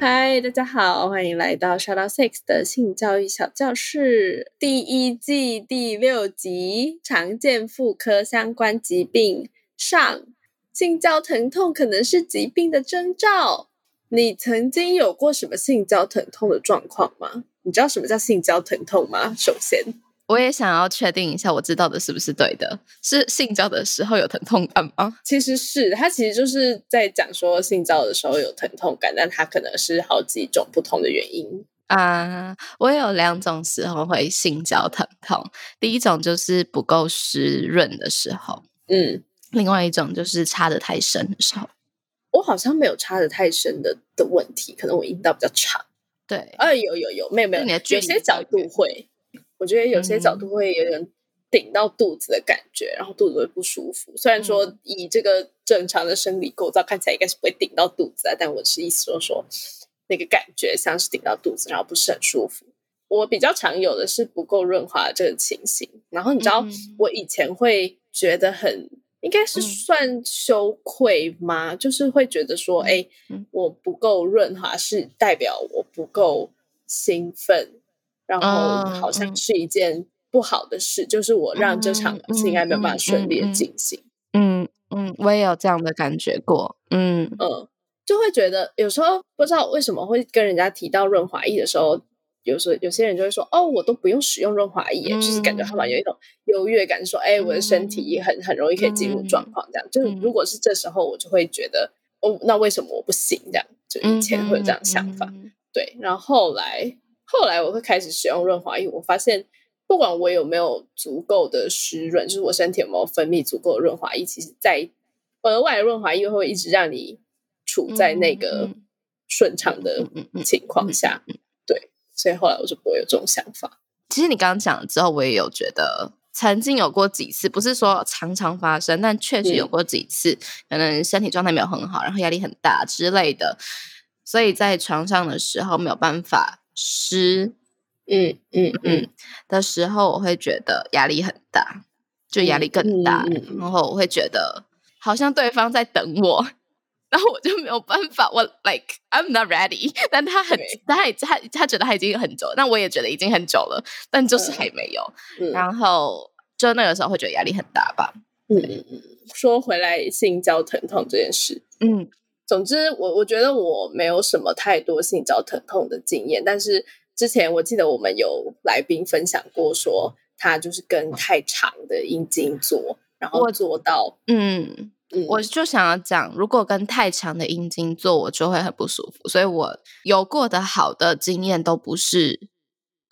嗨，大家好，欢迎来到 Shout Out Six 的性教育小教室第一季第六集：常见妇科相关疾病上。性交疼痛可能是疾病的征兆。你曾经有过什么性交疼痛的状况吗？你知道什么叫性交疼痛吗？首先。我也想要确定一下，我知道的是不是对的？是性交的时候有疼痛感吗？其实是，他其实就是在讲说性交的时候有疼痛感，但它可能是好几种不同的原因啊。我有两种时候会性交疼痛，第一种就是不够湿润的时候，嗯，另外一种就是插的太深的时候。我好像没有插的太深的的问题，可能我阴道比较长。对，哎，有有有，没有没有，有些角度会。我觉得有些角度会有点顶到肚子的感觉，然后肚子会不舒服。虽然说以这个正常的生理构造看起来应该是不会顶到肚子啊，但我是意思说说那个感觉像是顶到肚子，然后不是很舒服。我比较常有的是不够润滑这个情形。然后你知道我以前会觉得很应该是算羞愧吗？就是会觉得说，哎，我不够润滑是代表我不够兴奋。然后好像是一件不好的事，就是我让这场应该没有办法顺利的进行。嗯嗯，我也有这样的感觉过。嗯嗯，就会觉得有时候不知道为什么会跟人家提到润滑液的时候，有时候有些人就会说：“哦，我都不用使用润滑液，就是感觉他们有一种优越感，说哎，我的身体很很容易可以进入状况。”这样就是如果是这时候，我就会觉得哦，那为什么我不行？这样就以前会有这样想法。对，然后后来。后来我会开始使用润滑液，我发现不管我有没有足够的湿润，就是我身体有没有分泌足够的润滑液，其实在额外的润滑液会一直让你处在那个顺畅的情况下。对，所以后来我就不会有这种想法。其实你刚刚讲了之后，我也有觉得曾经有过几次，不是说常常发生，但确实有过几次，可能身体状态没有很好，然后压力很大之类的，所以在床上的时候没有办法。湿，嗯嗯嗯的时候，我会觉得压力很大，就压力更大。然后我会觉得好像对方在等我，然后我就没有办法。我 like I'm not ready，但他很，他他他觉得他已经很久，但我也觉得已经很久了，但就是还没有。然后就那个时候会觉得压力很大吧。嗯嗯嗯。说回来，性交疼痛这件事，嗯。总之，我我觉得我没有什么太多性交疼痛的经验，但是之前我记得我们有来宾分享过，说他就是跟太长的阴茎做，然后做到，嗯，我就想要讲，如果跟太长的阴茎做，我就会很不舒服，所以我有过的好的经验都不是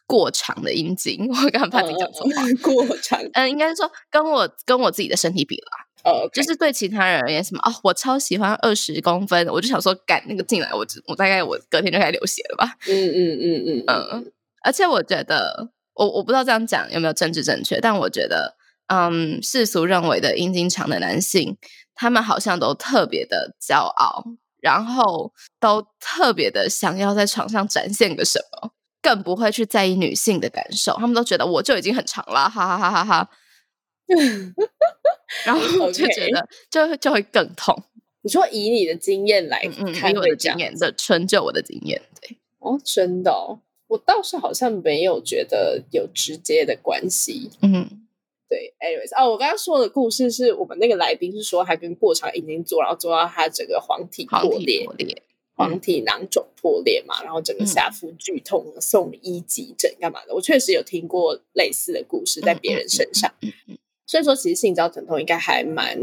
过长的阴茎，我刚刚怕自己讲错话，过长，嗯，应该是说跟我跟我自己的身体比了。哦，就是对其他人而言，什么哦，我超喜欢二十公分，我就想说赶那个进来，我我大概我隔天就开始流血了吧。嗯嗯嗯嗯嗯。而且我觉得，我我不知道这样讲有没有政治正确，但我觉得，嗯，世俗认为的阴茎长的男性，他们好像都特别的骄傲，然后都特别的想要在床上展现个什么，更不会去在意女性的感受，他们都觉得我就已经很长了，哈哈哈哈哈。然后我就觉得，就就会更痛。你说以你的经验来，嗯，以我的经验的纯就我的经验，对哦，真的，我倒是好像没有觉得有直接的关系。嗯，对，anyways，哦，我刚刚说的故事是我们那个来宾是说，他跟过长已经做，然后做到他整个黄体破裂，黄体囊肿破裂嘛，然后整个下腹剧痛，送医急诊干嘛的？我确实有听过类似的故事在别人身上。所以说，其实性交疼痛应该还蛮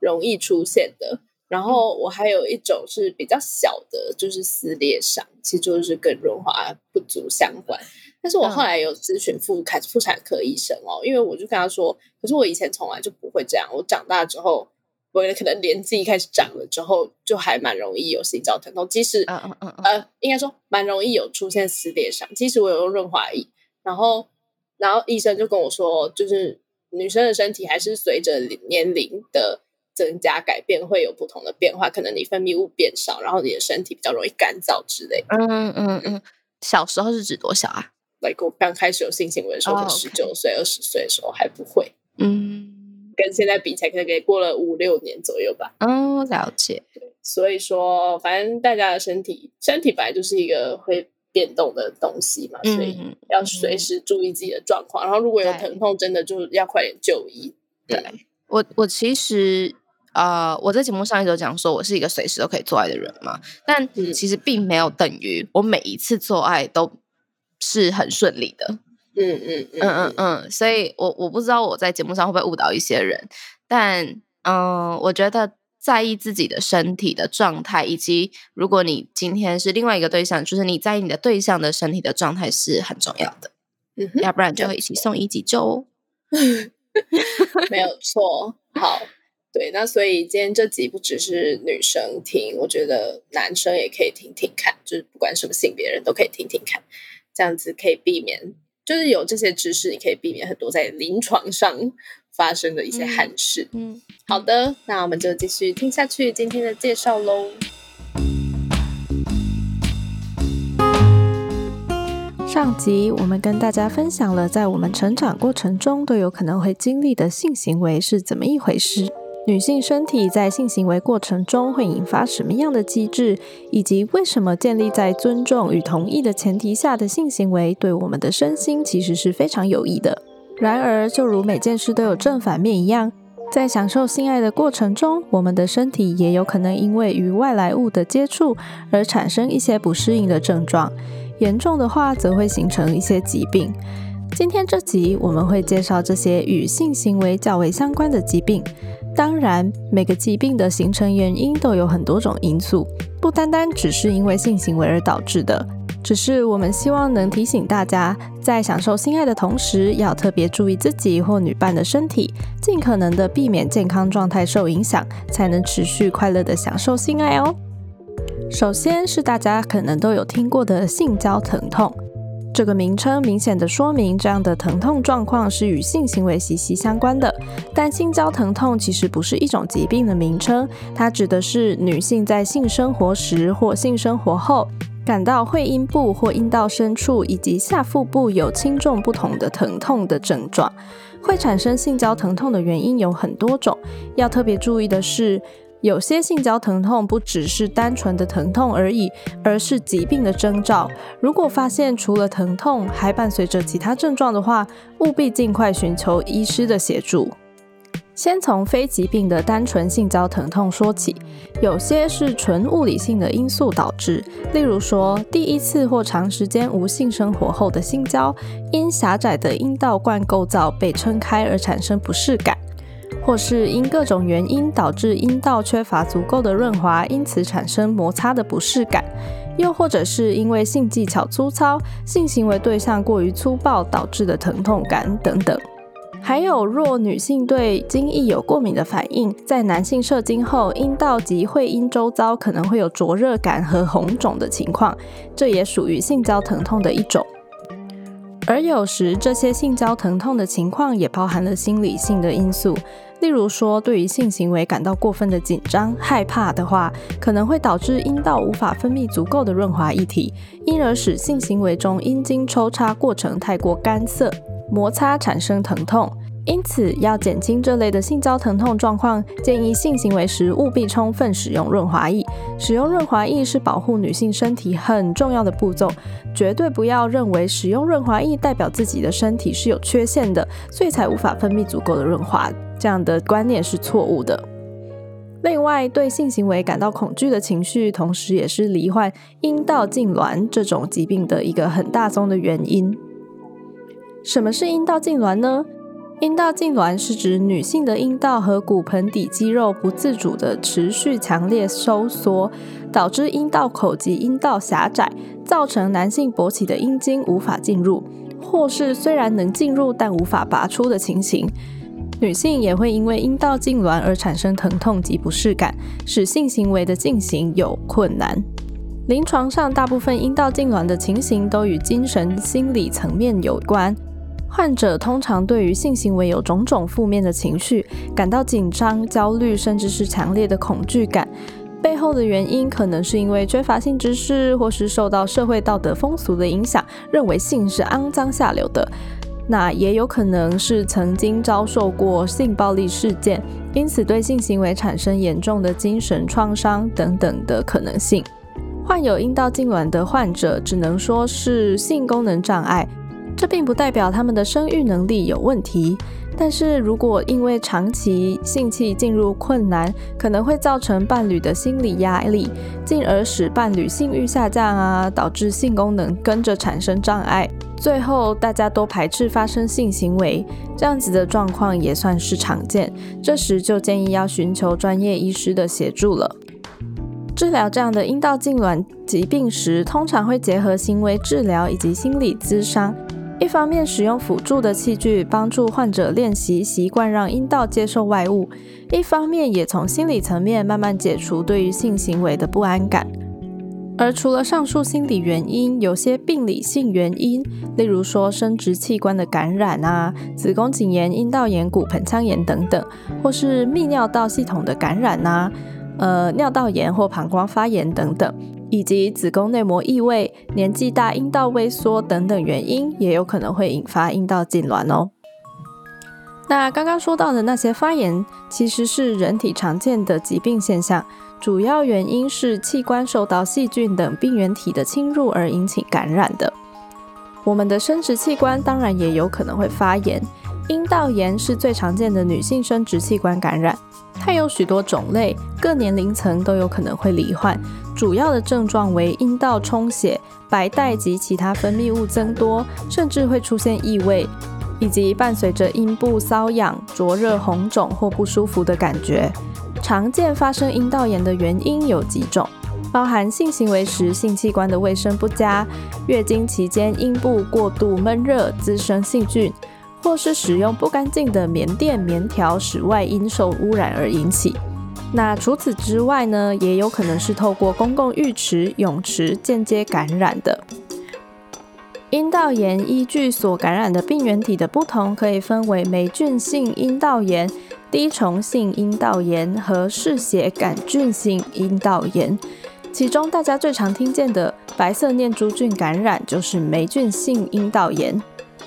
容易出现的。然后我还有一种是比较小的，就是撕裂伤，其实就是跟润滑不足相关。但是我后来有咨询妇产妇产科医生哦，因为我就跟他说，可是我以前从来就不会这样，我长大之后我可能年纪开始长了之后，就还蛮容易有性交疼痛。即使嗯嗯嗯呃，应该说蛮容易有出现撕裂伤。即使我有用润滑液，然后然后医生就跟我说，就是女生的身体还是随着年龄的增加改变会有不同的变化。可能你分泌物变少，然后你的身体比较容易干燥之类的。嗯嗯嗯，小时候是指多小啊？like 我刚开始有性行为的时候，十九岁、二十岁的时候还不会。嗯。跟现在比起来，可能也过了五六年左右吧。嗯，了解。所以说，反正大家的身体，身体本来就是一个会变动的东西嘛，所以要随时注意自己的状况。然后，如果有疼痛，真的就要快点就医。对我，我其实呃，我在节目上一直讲说，我是一个随时都可以做爱的人嘛，但其实并没有等于我每一次做爱都是很顺利的。嗯嗯嗯嗯嗯，所以我我不知道我在节目上会不会误导一些人，但嗯，我觉得在意自己的身体的状态，以及如果你今天是另外一个对象，就是你在意你的对象的身体的状态是很重要的，嗯，要不然就会一起送一急救哦。没有错，好，对，那所以今天这集不只是女生听，我觉得男生也可以听听看，就是不管什么性别人都可以听听看，这样子可以避免。就是有这些知识，你可以避免很多在临床上发生的一些憾事。嗯，好的，那我们就继续听下去今天的介绍喽。上集我们跟大家分享了，在我们成长过程中都有可能会经历的性行为是怎么一回事。女性身体在性行为过程中会引发什么样的机制，以及为什么建立在尊重与同意的前提下的性行为对我们的身心其实是非常有益的。然而，就如每件事都有正反面一样，在享受性爱的过程中，我们的身体也有可能因为与外来物的接触而产生一些不适应的症状，严重的话则会形成一些疾病。今天这集我们会介绍这些与性行为较为相关的疾病。当然，每个疾病的形成原因都有很多种因素，不单单只是因为性行为而导致的。只是我们希望能提醒大家，在享受性爱的同时，要特别注意自己或女伴的身体，尽可能的避免健康状态受影响，才能持续快乐的享受性爱哦。首先是大家可能都有听过的性交疼痛。这个名称明显的说明，这样的疼痛状况是与性行为息息相关的。但性交疼痛其实不是一种疾病的名称，它指的是女性在性生活时或性生活后，感到会阴部或阴道深处以及下腹部有轻重不同的疼痛的症状。会产生性交疼痛的原因有很多种，要特别注意的是。有些性交疼痛不只是单纯的疼痛而已，而是疾病的征兆。如果发现除了疼痛还伴随着其他症状的话，务必尽快寻求医师的协助。先从非疾病的单纯性交疼痛说起，有些是纯物理性的因素导致，例如说第一次或长时间无性生活后的性交，因狭窄的阴道冠构造被撑开而产生不适感。或是因各种原因导致阴道缺乏足够的润滑，因此产生摩擦的不适感；又或者是因为性技巧粗糙、性行为对象过于粗暴导致的疼痛感等等。还有，若女性对精液有过敏的反应，在男性射精后，阴道及会阴周遭可能会有灼热感和红肿的情况，这也属于性交疼痛的一种。而有时，这些性交疼痛的情况也包含了心理性的因素。例如说，对于性行为感到过分的紧张、害怕的话，可能会导致阴道无法分泌足够的润滑液体，因而使性行为中阴茎抽插过程太过干涩，摩擦产生疼痛。因此，要减轻这类的性交疼痛状况，建议性行为时务必充分使用润滑液。使用润滑液是保护女性身体很重要的步骤，绝对不要认为使用润滑液代表自己的身体是有缺陷的，所以才无法分泌足够的润滑。这样的观念是错误的。另外，对性行为感到恐惧的情绪，同时也是罹患阴道痉挛这种疾病的一个很大宗的原因。什么是阴道痉挛呢？阴道痉挛是指女性的阴道和骨盆底肌肉不自主的持续强烈收缩，导致阴道口及阴道狭窄，造成男性勃起的阴茎无法进入，或是虽然能进入但无法拔出的情形。女性也会因为阴道痉挛而产生疼痛及不适感，使性行为的进行有困难。临床上，大部分阴道痉挛的情形都与精神心理层面有关。患者通常对于性行为有种种负面的情绪，感到紧张、焦虑，甚至是强烈的恐惧感。背后的原因可能是因为缺乏性知识，或是受到社会道德风俗的影响，认为性是肮脏下流的。那也有可能是曾经遭受过性暴力事件，因此对性行为产生严重的精神创伤等等的可能性。患有阴道痉挛的患者只能说是性功能障碍，这并不代表他们的生育能力有问题。但是如果因为长期性器进入困难，可能会造成伴侣的心理压力，进而使伴侣性欲下降啊，导致性功能跟着产生障碍，最后大家都排斥发生性行为，这样子的状况也算是常见。这时就建议要寻求专业医师的协助了。治疗这样的阴道痉挛疾病时，通常会结合行为治疗以及心理咨商。一方面使用辅助的器具帮助患者练习习惯让阴道接受外物，一方面也从心理层面慢慢解除对于性行为的不安感。而除了上述心理原因，有些病理性原因，例如说生殖器官的感染啊、子宫颈炎、阴道炎、骨盆腔炎等等，或是泌尿道系统的感染啊。呃，尿道炎或膀胱发炎等等，以及子宫内膜异位、年纪大阴道萎缩等等原因，也有可能会引发阴道痉挛哦。那刚刚说到的那些发炎，其实是人体常见的疾病现象，主要原因是器官受到细菌等病原体的侵入而引起感染的。我们的生殖器官当然也有可能会发炎，阴道炎是最常见的女性生殖器官感染。它有许多种类，各年龄层都有可能会罹患。主要的症状为阴道充血、白带及其他分泌物增多，甚至会出现异味，以及伴随着阴部瘙痒、灼热、红肿或不舒服的感觉。常见发生阴道炎的原因有几种，包含性行为时性器官的卫生不佳、月经期间阴部过度闷热滋生细菌。或是使用不干净的棉垫、棉条，使外阴受污染而引起。那除此之外呢，也有可能是透过公共浴池、泳池间接感染的。阴道炎依据所感染的病原体的不同，可以分为霉菌性阴道炎、滴虫性阴道炎和嗜血杆菌性阴道炎。其中大家最常听见的白色念珠菌感染，就是霉菌性阴道炎。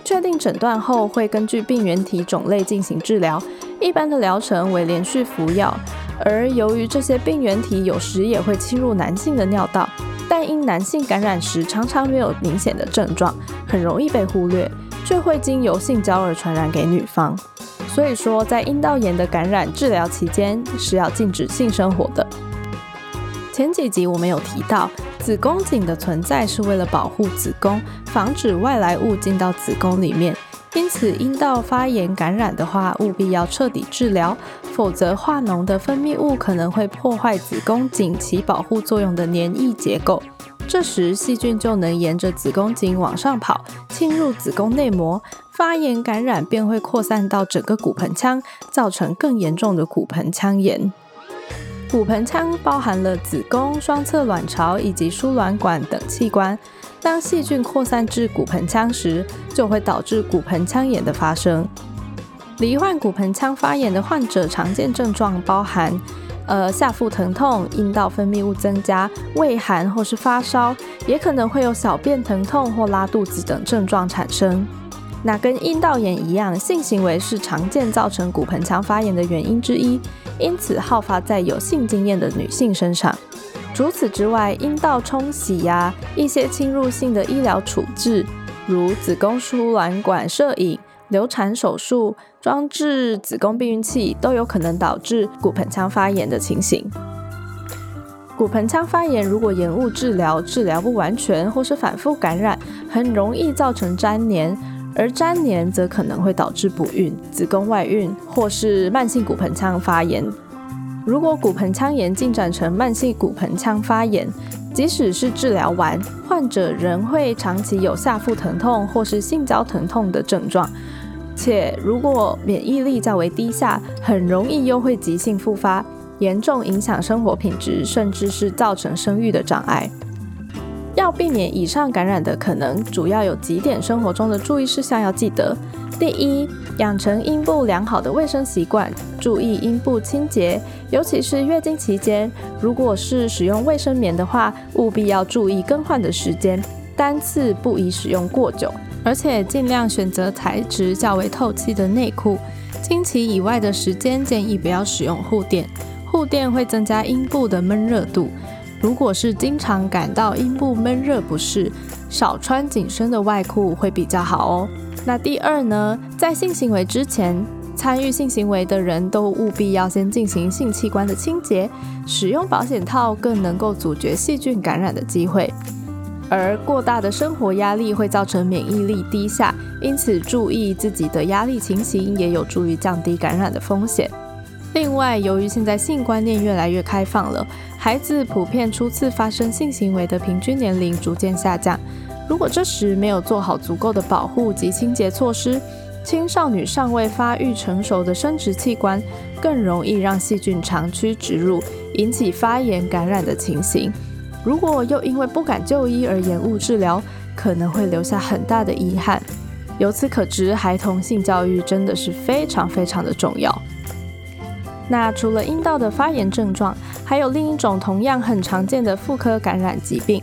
确定诊断后，会根据病原体种类进行治疗。一般的疗程为连续服药。而由于这些病原体有时也会侵入男性的尿道，但因男性感染时常常没有明显的症状，很容易被忽略，却会经由性交而传染给女方。所以说，在阴道炎的感染治疗期间是要禁止性生活的。前几集我们有提到。子宫颈的存在是为了保护子宫，防止外来物进到子宫里面。因此，阴道发炎感染的话，务必要彻底治疗，否则化脓的分泌物可能会破坏子宫颈起保护作用的黏液结构。这时，细菌就能沿着子宫颈往上跑，侵入子宫内膜，发炎感染便会扩散到整个骨盆腔，造成更严重的骨盆腔炎。骨盆腔包含了子宫、双侧卵巢以及输卵管等器官。当细菌扩散至骨盆腔时，就会导致骨盆腔炎的发生。罹患骨盆腔发炎的患者，常见症状包含呃下腹疼痛、阴道分泌物增加、畏寒或是发烧，也可能会有小便疼痛或拉肚子等症状产生。那跟阴道炎一样，性行为是常见造成骨盆腔发炎的原因之一。因此，好发在有性经验的女性身上。除此之外，阴道冲洗呀，一些侵入性的医疗处置，如子宫输卵管摄影、流产手术、装置子宫避孕器，都有可能导致骨盆腔发炎的情形。骨盆腔发炎如果延误治疗，治疗不完全，或是反复感染，很容易造成粘连。而粘连则可能会导致不孕、子宫外孕或是慢性骨盆腔发炎。如果骨盆腔炎进展成慢性骨盆腔发炎，即使是治疗完，患者仍会长期有下腹疼痛或是性交疼痛的症状。且如果免疫力较为低下，很容易又会急性复发，严重影响生活品质，甚至是造成生育的障碍。要避免以上感染的可能，主要有几点生活中的注意事项要记得。第一，养成阴部良好的卫生习惯，注意阴部清洁，尤其是月经期间，如果是使用卫生棉的话，务必要注意更换的时间，单次不宜使用过久，而且尽量选择材质较为透气的内裤。经期以外的时间，建议不要使用护垫，护垫会增加阴部的闷热度。如果是经常感到阴部闷热不适，少穿紧身的外裤会比较好哦。那第二呢，在性行为之前，参与性行为的人都务必要先进行性器官的清洁，使用保险套更能够阻绝细菌感染的机会。而过大的生活压力会造成免疫力低下，因此注意自己的压力情形，也有助于降低感染的风险。另外，由于现在性观念越来越开放了，孩子普遍初次发生性行为的平均年龄逐渐下降。如果这时没有做好足够的保护及清洁措施，青少年尚未发育成熟的生殖器官更容易让细菌长驱直入，引起发炎感染的情形。如果又因为不敢就医而延误治疗，可能会留下很大的遗憾。由此可知，孩童性教育真的是非常非常的重要。那除了阴道的发炎症状，还有另一种同样很常见的妇科感染疾病，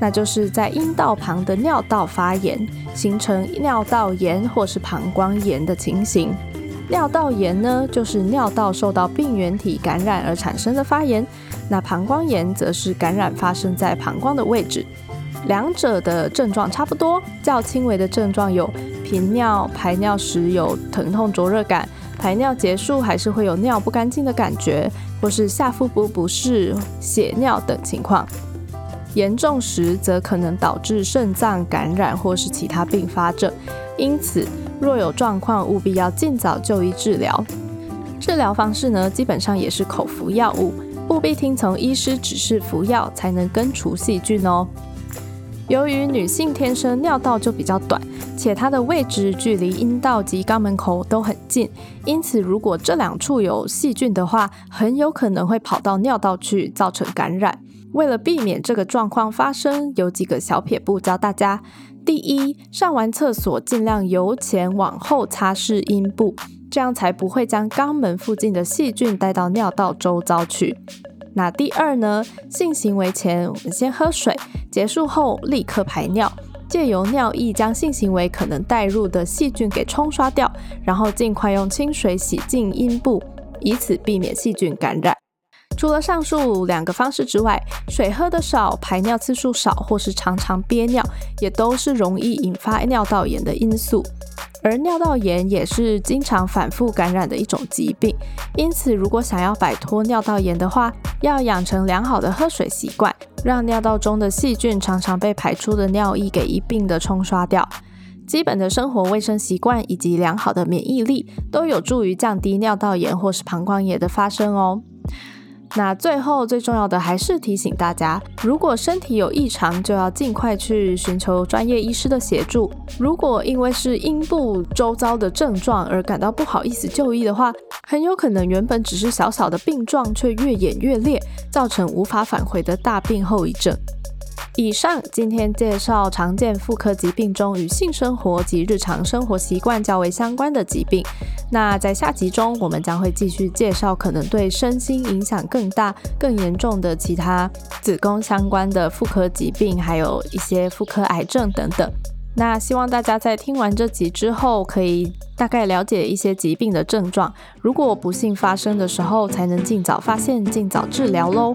那就是在阴道旁的尿道发炎，形成尿道炎或是膀胱炎的情形。尿道炎呢，就是尿道受到病原体感染而产生的发炎；那膀胱炎则是感染发生在膀胱的位置。两者的症状差不多，较轻微的症状有频尿、排尿时有疼痛灼热感。排尿结束还是会有尿不干净的感觉，或是下腹部不适、血尿等情况。严重时则可能导致肾脏感染或是其他并发症。因此，若有状况，务必要尽早就医治疗。治疗方式呢，基本上也是口服药物，务必听从医师指示服药，才能根除细菌哦。由于女性天生尿道就比较短，且它的位置距离阴道及肛门口都很近，因此如果这两处有细菌的话，很有可能会跑到尿道去造成感染。为了避免这个状况发生，有几个小撇步教大家：第一，上完厕所尽量由前往后擦拭阴部，这样才不会将肛门附近的细菌带到尿道周遭去。那第二呢？性行为前我们先喝水，结束后立刻排尿，借由尿液将性行为可能带入的细菌给冲刷掉，然后尽快用清水洗净阴部，以此避免细菌感染。除了上述两个方式之外，水喝的少、排尿次数少或是常常憋尿，也都是容易引发尿道炎的因素。而尿道炎也是经常反复感染的一种疾病，因此如果想要摆脱尿道炎的话，要养成良好的喝水习惯，让尿道中的细菌常常被排出的尿液给一并的冲刷掉。基本的生活卫生习惯以及良好的免疫力，都有助于降低尿道炎或是膀胱炎的发生哦。那最后最重要的还是提醒大家，如果身体有异常，就要尽快去寻求专业医师的协助。如果因为是阴部周遭的症状而感到不好意思就医的话，很有可能原本只是小小的病状，却越演越烈，造成无法返回的大病后遗症。以上今天介绍常见妇科疾病中与性生活及日常生活习惯较为相关的疾病。那在下集中，我们将会继续介绍可能对身心影响更大、更严重的其他子宫相关的妇科疾病，还有一些妇科癌症等等。那希望大家在听完这集之后，可以大概了解一些疾病的症状，如果不幸发生的时候，才能尽早发现、尽早治疗喽。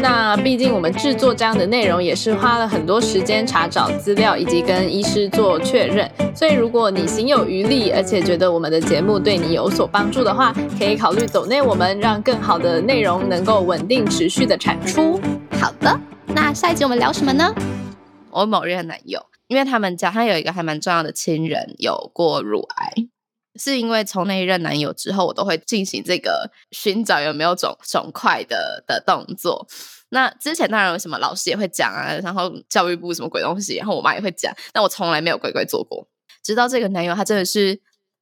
那毕竟我们制作这样的内容也是花了很多时间查找资料，以及跟医师做确认。所以如果你心有余力，而且觉得我们的节目对你有所帮助的话，可以考虑走内我们，让更好的内容能够稳定持续的产出。好的，那下一集我们聊什么呢？我某任男友，因为他们家他有一个还蛮重要的亲人有过乳癌。是因为从那一任男友之后，我都会进行这个寻找有没有肿肿块的的动作。那之前当然有什么老师也会讲啊，然后教育部什么鬼东西，然后我妈也会讲，但我从来没有乖乖做过。直到这个男友，他真的是，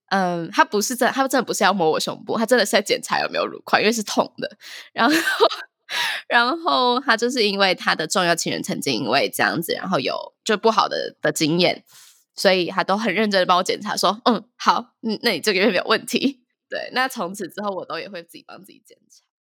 嗯，他不是真，他真的不是要摸我胸部，他真的是在检查有没有乳块，因为是痛的。然后，然后他就是因为他的重要亲人曾经因为这样子，然后有就不好的的经验。所以他都很认真的帮我检查，说，嗯，好，嗯，那你这个月没有问题。对，那从此之后我都也会自己帮自己检查。